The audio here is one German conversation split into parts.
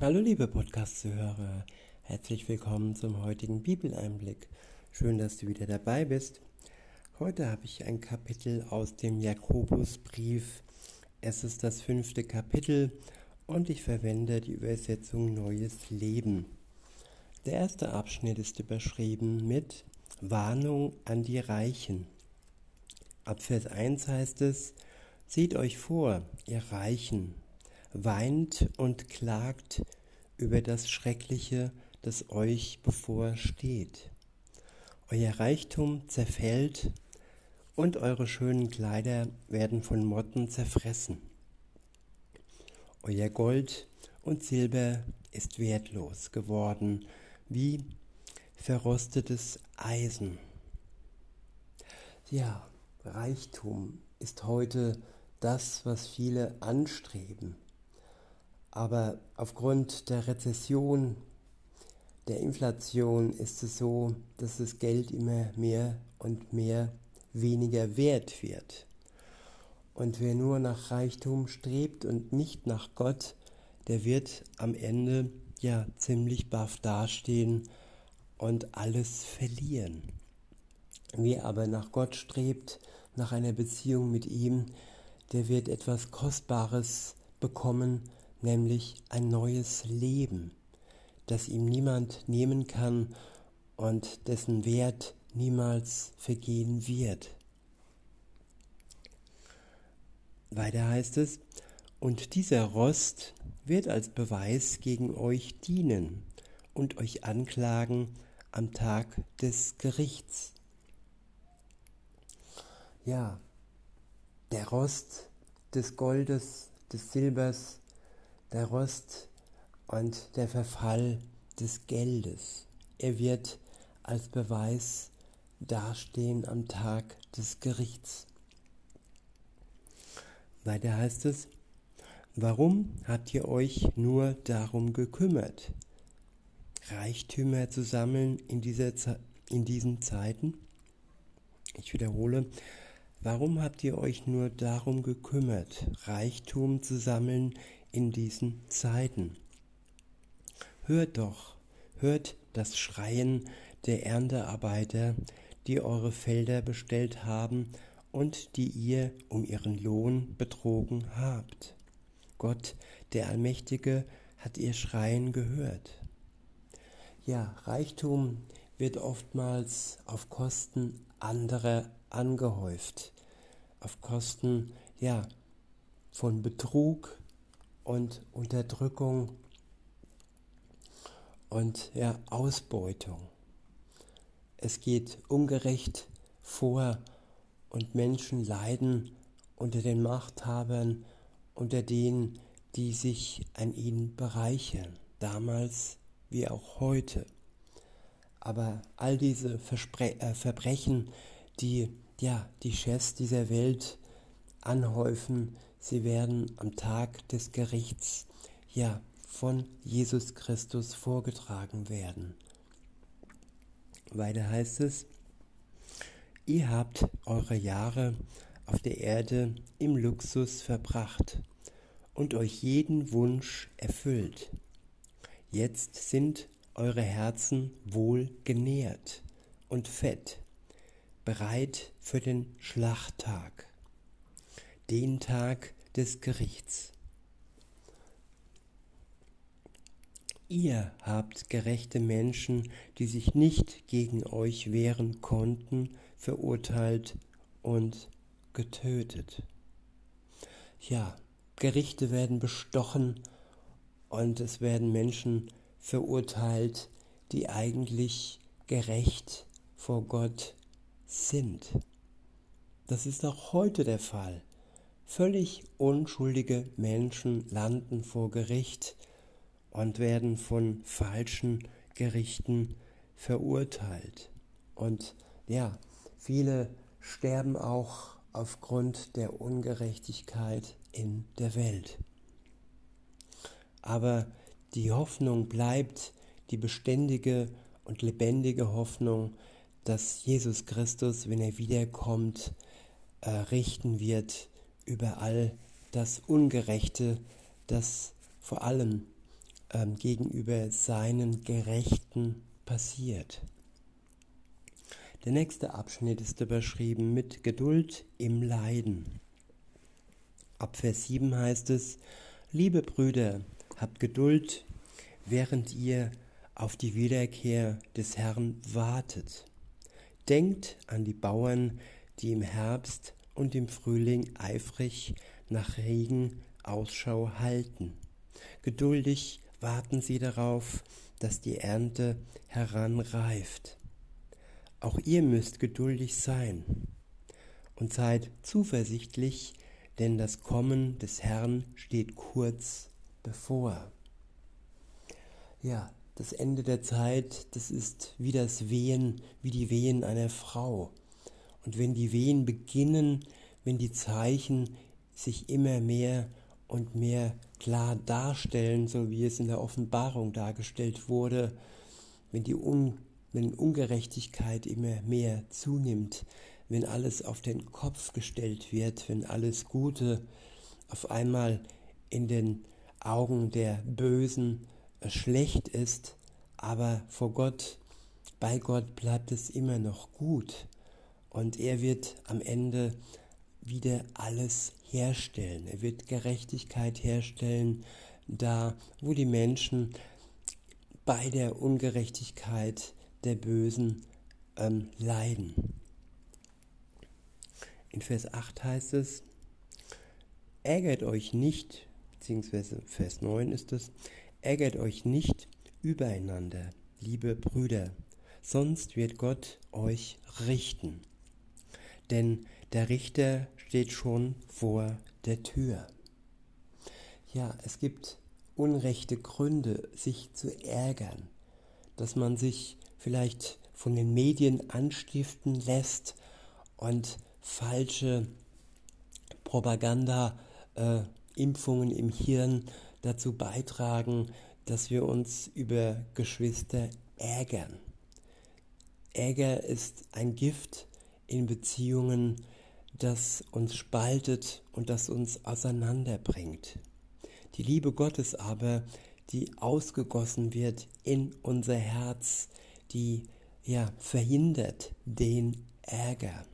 Hallo liebe Podcast-Zuhörer, herzlich willkommen zum heutigen Bibeleinblick. Schön, dass du wieder dabei bist. Heute habe ich ein Kapitel aus dem Jakobusbrief. Es ist das fünfte Kapitel und ich verwende die Übersetzung Neues Leben. Der erste Abschnitt ist überschrieben mit Warnung an die Reichen. Ab Vers 1 heißt es, Seht euch vor, ihr Reichen, weint und klagt über das Schreckliche, das euch bevorsteht. Euer Reichtum zerfällt und eure schönen Kleider werden von Motten zerfressen. Euer Gold und Silber ist wertlos geworden, wie verrostetes Eisen. Ja, Reichtum ist heute das, was viele anstreben. Aber aufgrund der Rezession, der Inflation ist es so, dass das Geld immer mehr und mehr weniger wert wird. Und wer nur nach Reichtum strebt und nicht nach Gott, der wird am Ende ja ziemlich baff dastehen und alles verlieren. Wer aber nach Gott strebt, nach einer Beziehung mit ihm, der wird etwas Kostbares bekommen, nämlich ein neues Leben, das ihm niemand nehmen kann und dessen Wert niemals vergehen wird. Weiter heißt es, und dieser Rost wird als Beweis gegen euch dienen und euch anklagen am Tag des Gerichts. Ja, der Rost des Goldes, des Silbers, der Rost und der Verfall des Geldes. Er wird als Beweis dastehen am Tag des Gerichts. Weiter heißt es, warum habt ihr euch nur darum gekümmert, Reichtümer zu sammeln in, dieser in diesen Zeiten? Ich wiederhole, warum habt ihr euch nur darum gekümmert, Reichtum zu sammeln in diesen Zeiten. Hört doch, hört das Schreien der Erntearbeiter, die eure Felder bestellt haben und die ihr um ihren Lohn betrogen habt. Gott, der Allmächtige, hat ihr Schreien gehört. Ja, Reichtum wird oftmals auf Kosten anderer angehäuft, auf Kosten ja von Betrug, und Unterdrückung und ja, Ausbeutung. Es geht ungerecht vor und Menschen leiden unter den Machthabern, unter denen, die sich an ihnen bereichern, damals wie auch heute. Aber all diese Verspre äh, Verbrechen, die ja die Chefs dieser Welt anhäufen, sie werden am Tag des Gerichts ja von Jesus Christus vorgetragen werden. Weiter heißt es, ihr habt eure Jahre auf der Erde im Luxus verbracht und euch jeden Wunsch erfüllt. Jetzt sind eure Herzen wohl genährt und fett, bereit für den Schlachttag den Tag des Gerichts. Ihr habt gerechte Menschen, die sich nicht gegen euch wehren konnten, verurteilt und getötet. Ja, Gerichte werden bestochen und es werden Menschen verurteilt, die eigentlich gerecht vor Gott sind. Das ist auch heute der Fall. Völlig unschuldige Menschen landen vor Gericht und werden von falschen Gerichten verurteilt. Und ja, viele sterben auch aufgrund der Ungerechtigkeit in der Welt. Aber die Hoffnung bleibt die beständige und lebendige Hoffnung, dass Jesus Christus, wenn er wiederkommt, richten wird über all das Ungerechte, das vor allem ähm, gegenüber seinen Gerechten passiert. Der nächste Abschnitt ist überschrieben mit Geduld im Leiden. Ab Vers 7 heißt es, Liebe Brüder, habt Geduld, während ihr auf die Wiederkehr des Herrn wartet. Denkt an die Bauern, die im Herbst und im Frühling eifrig nach Regen Ausschau halten. Geduldig warten sie darauf, dass die Ernte heranreift. Auch ihr müsst geduldig sein und seid zuversichtlich, denn das Kommen des Herrn steht kurz bevor. Ja, das Ende der Zeit, das ist wie das Wehen, wie die Wehen einer Frau. Und wenn die Wehen beginnen, wenn die Zeichen sich immer mehr und mehr klar darstellen, so wie es in der Offenbarung dargestellt wurde, wenn die Un wenn Ungerechtigkeit immer mehr zunimmt, wenn alles auf den Kopf gestellt wird, wenn alles Gute auf einmal in den Augen der Bösen schlecht ist, aber vor Gott, bei Gott bleibt es immer noch gut und er wird am Ende wieder alles herstellen. Er wird Gerechtigkeit herstellen, da wo die Menschen bei der Ungerechtigkeit der Bösen ähm, leiden. In Vers 8 heißt es, ärgert euch nicht, beziehungsweise Vers 9 ist es, ärgert euch nicht übereinander, liebe Brüder, sonst wird Gott euch richten. Denn der Richter steht schon vor der Tür. Ja, es gibt unrechte Gründe, sich zu ärgern, dass man sich vielleicht von den Medien anstiften lässt und falsche Propaganda, äh, im Hirn dazu beitragen, dass wir uns über Geschwister ärgern. Ärger ist ein Gift in Beziehungen, das uns spaltet und das uns auseinanderbringt. Die Liebe Gottes aber, die ausgegossen wird in unser Herz, die ja verhindert den Ärger.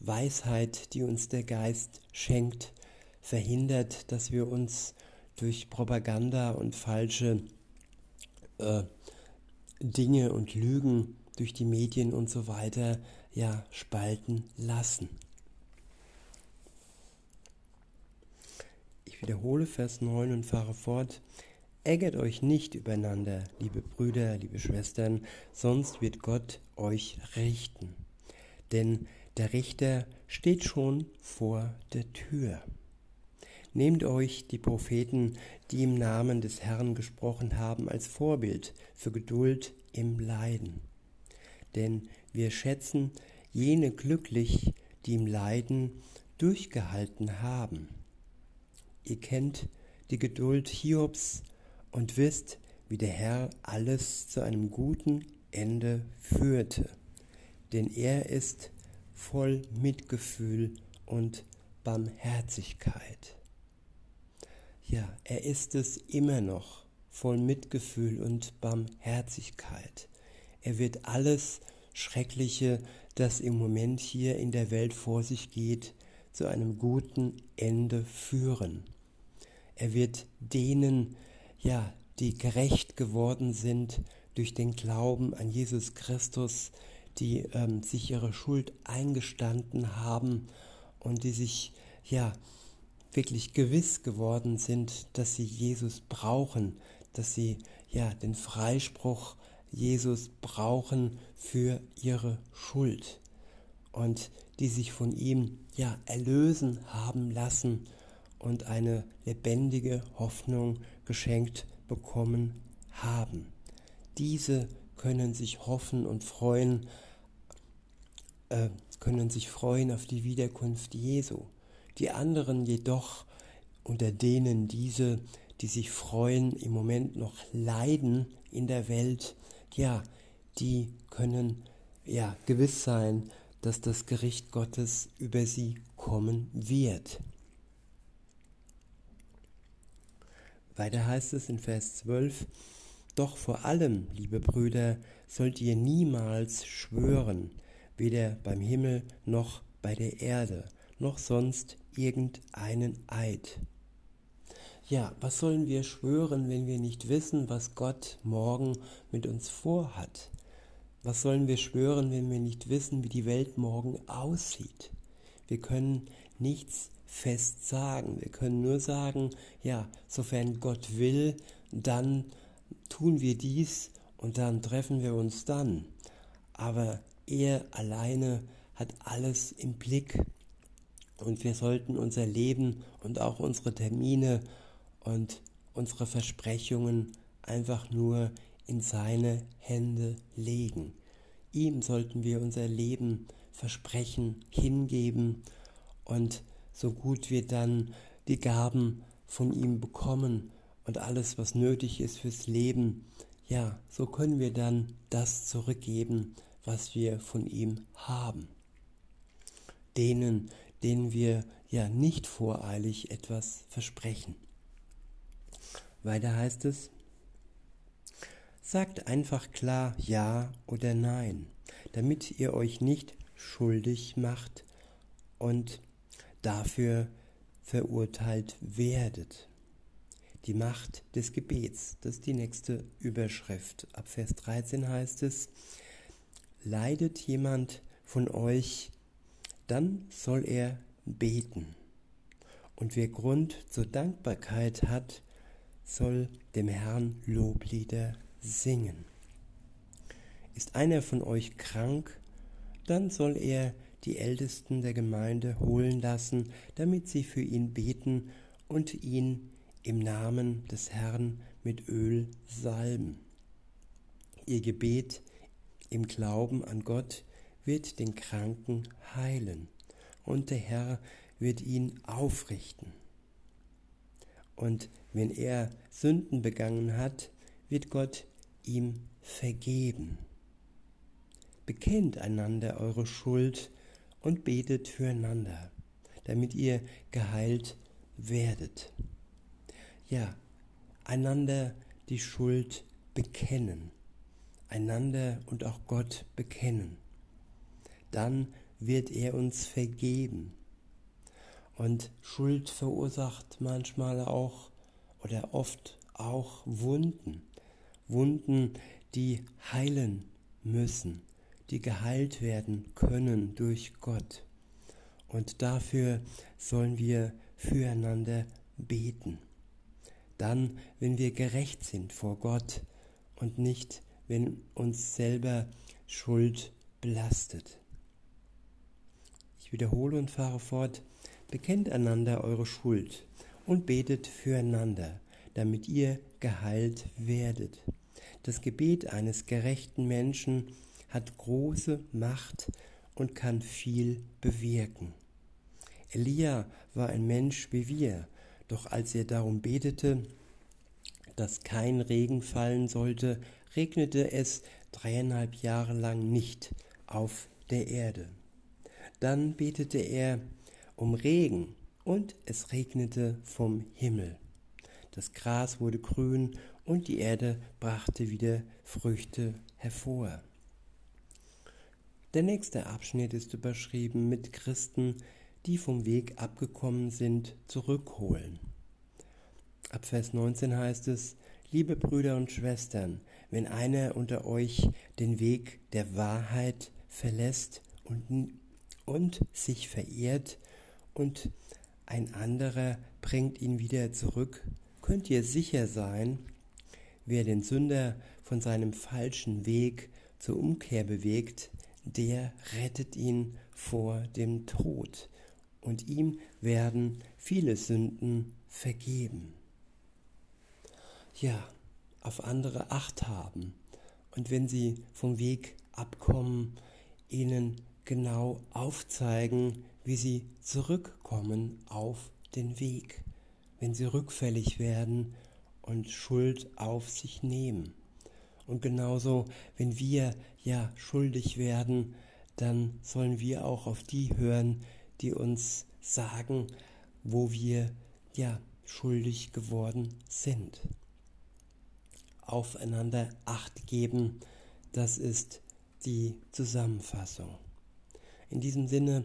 Weisheit, die uns der Geist schenkt, verhindert, dass wir uns durch Propaganda und falsche äh, Dinge und Lügen durch die Medien und so weiter ja spalten lassen. Ich wiederhole Vers 9 und fahre fort. Ärgert euch nicht übereinander, liebe Brüder, liebe Schwestern, sonst wird Gott euch richten. Denn der Richter steht schon vor der Tür. Nehmt euch die Propheten, die im Namen des Herrn gesprochen haben, als Vorbild für Geduld im Leiden. Denn wir schätzen jene glücklich, die im Leiden durchgehalten haben. Ihr kennt die Geduld Hiobs und wisst, wie der Herr alles zu einem guten Ende führte. Denn er ist voll Mitgefühl und Barmherzigkeit. Ja, er ist es immer noch, voll Mitgefühl und Barmherzigkeit. Er wird alles Schreckliche, das im Moment hier in der Welt vor sich geht, zu einem guten Ende führen. Er wird denen, ja, die gerecht geworden sind durch den Glauben an Jesus Christus, die ähm, sich ihre Schuld eingestanden haben und die sich, ja, wirklich gewiss geworden sind, dass sie Jesus brauchen, dass sie ja den Freispruch Jesus brauchen für ihre Schuld und die sich von ihm ja erlösen haben lassen und eine lebendige Hoffnung geschenkt bekommen haben. Diese können sich hoffen und freuen, äh, können sich freuen auf die Wiederkunft Jesu. Die anderen jedoch, unter denen diese, die sich freuen, im Moment noch leiden in der Welt, ja, die können ja gewiss sein, dass das Gericht Gottes über sie kommen wird. Weiter heißt es in Vers 12, Doch vor allem, liebe Brüder, sollt ihr niemals schwören, weder beim Himmel noch bei der Erde, noch sonst irgendeinen Eid. Ja, was sollen wir schwören, wenn wir nicht wissen, was Gott morgen mit uns vorhat? Was sollen wir schwören, wenn wir nicht wissen, wie die Welt morgen aussieht? Wir können nichts fest sagen. Wir können nur sagen, ja, sofern Gott will, dann tun wir dies und dann treffen wir uns dann. Aber er alleine hat alles im Blick und wir sollten unser Leben und auch unsere Termine und unsere Versprechungen einfach nur in seine Hände legen. Ihm sollten wir unser Leben versprechen, hingeben und so gut wir dann die Gaben von ihm bekommen und alles, was nötig ist fürs Leben, ja, so können wir dann das zurückgeben, was wir von ihm haben. Denen, denen wir ja nicht voreilig etwas versprechen. Weiter heißt es, sagt einfach klar Ja oder Nein, damit ihr euch nicht schuldig macht und dafür verurteilt werdet. Die Macht des Gebets, das ist die nächste Überschrift. Ab Vers 13 heißt es, leidet jemand von euch, dann soll er beten. Und wer Grund zur Dankbarkeit hat, soll dem Herrn Loblieder singen. Ist einer von euch krank, dann soll er die Ältesten der Gemeinde holen lassen, damit sie für ihn beten und ihn im Namen des Herrn mit Öl salben. Ihr Gebet im Glauben an Gott wird den Kranken heilen und der Herr wird ihn aufrichten. Und wenn er Sünden begangen hat, wird Gott ihm vergeben. Bekennt einander eure Schuld und betet füreinander, damit ihr geheilt werdet. Ja, einander die Schuld bekennen, einander und auch Gott bekennen. Dann wird er uns vergeben. Und Schuld verursacht manchmal auch oder oft auch Wunden. Wunden, die heilen müssen die geheilt werden können durch Gott. Und dafür sollen wir füreinander beten. Dann, wenn wir gerecht sind vor Gott und nicht, wenn uns selber Schuld belastet. Ich wiederhole und fahre fort. Bekennt einander eure Schuld und betet füreinander, damit ihr geheilt werdet. Das Gebet eines gerechten Menschen hat große Macht und kann viel bewirken. Elia war ein Mensch wie wir, doch als er darum betete, dass kein Regen fallen sollte, regnete es dreieinhalb Jahre lang nicht auf der Erde. Dann betete er um Regen und es regnete vom Himmel. Das Gras wurde grün und die Erde brachte wieder Früchte hervor. Der nächste Abschnitt ist überschrieben mit Christen, die vom Weg abgekommen sind, zurückholen. Ab Vers 19 heißt es, Liebe Brüder und Schwestern, wenn einer unter euch den Weg der Wahrheit verlässt und, und sich verehrt und ein anderer bringt ihn wieder zurück, könnt ihr sicher sein, wer den Sünder von seinem falschen Weg zur Umkehr bewegt, der rettet ihn vor dem Tod. Und ihm werden viele Sünden vergeben. Ja, auf andere Acht haben. Und wenn sie vom Weg abkommen, ihnen genau aufzeigen, wie sie zurückkommen auf den Weg, wenn sie rückfällig werden und Schuld auf sich nehmen. Und genauso, wenn wir ja schuldig werden, dann sollen wir auch auf die hören, die uns sagen, wo wir ja schuldig geworden sind. Aufeinander Acht geben, das ist die Zusammenfassung. In diesem Sinne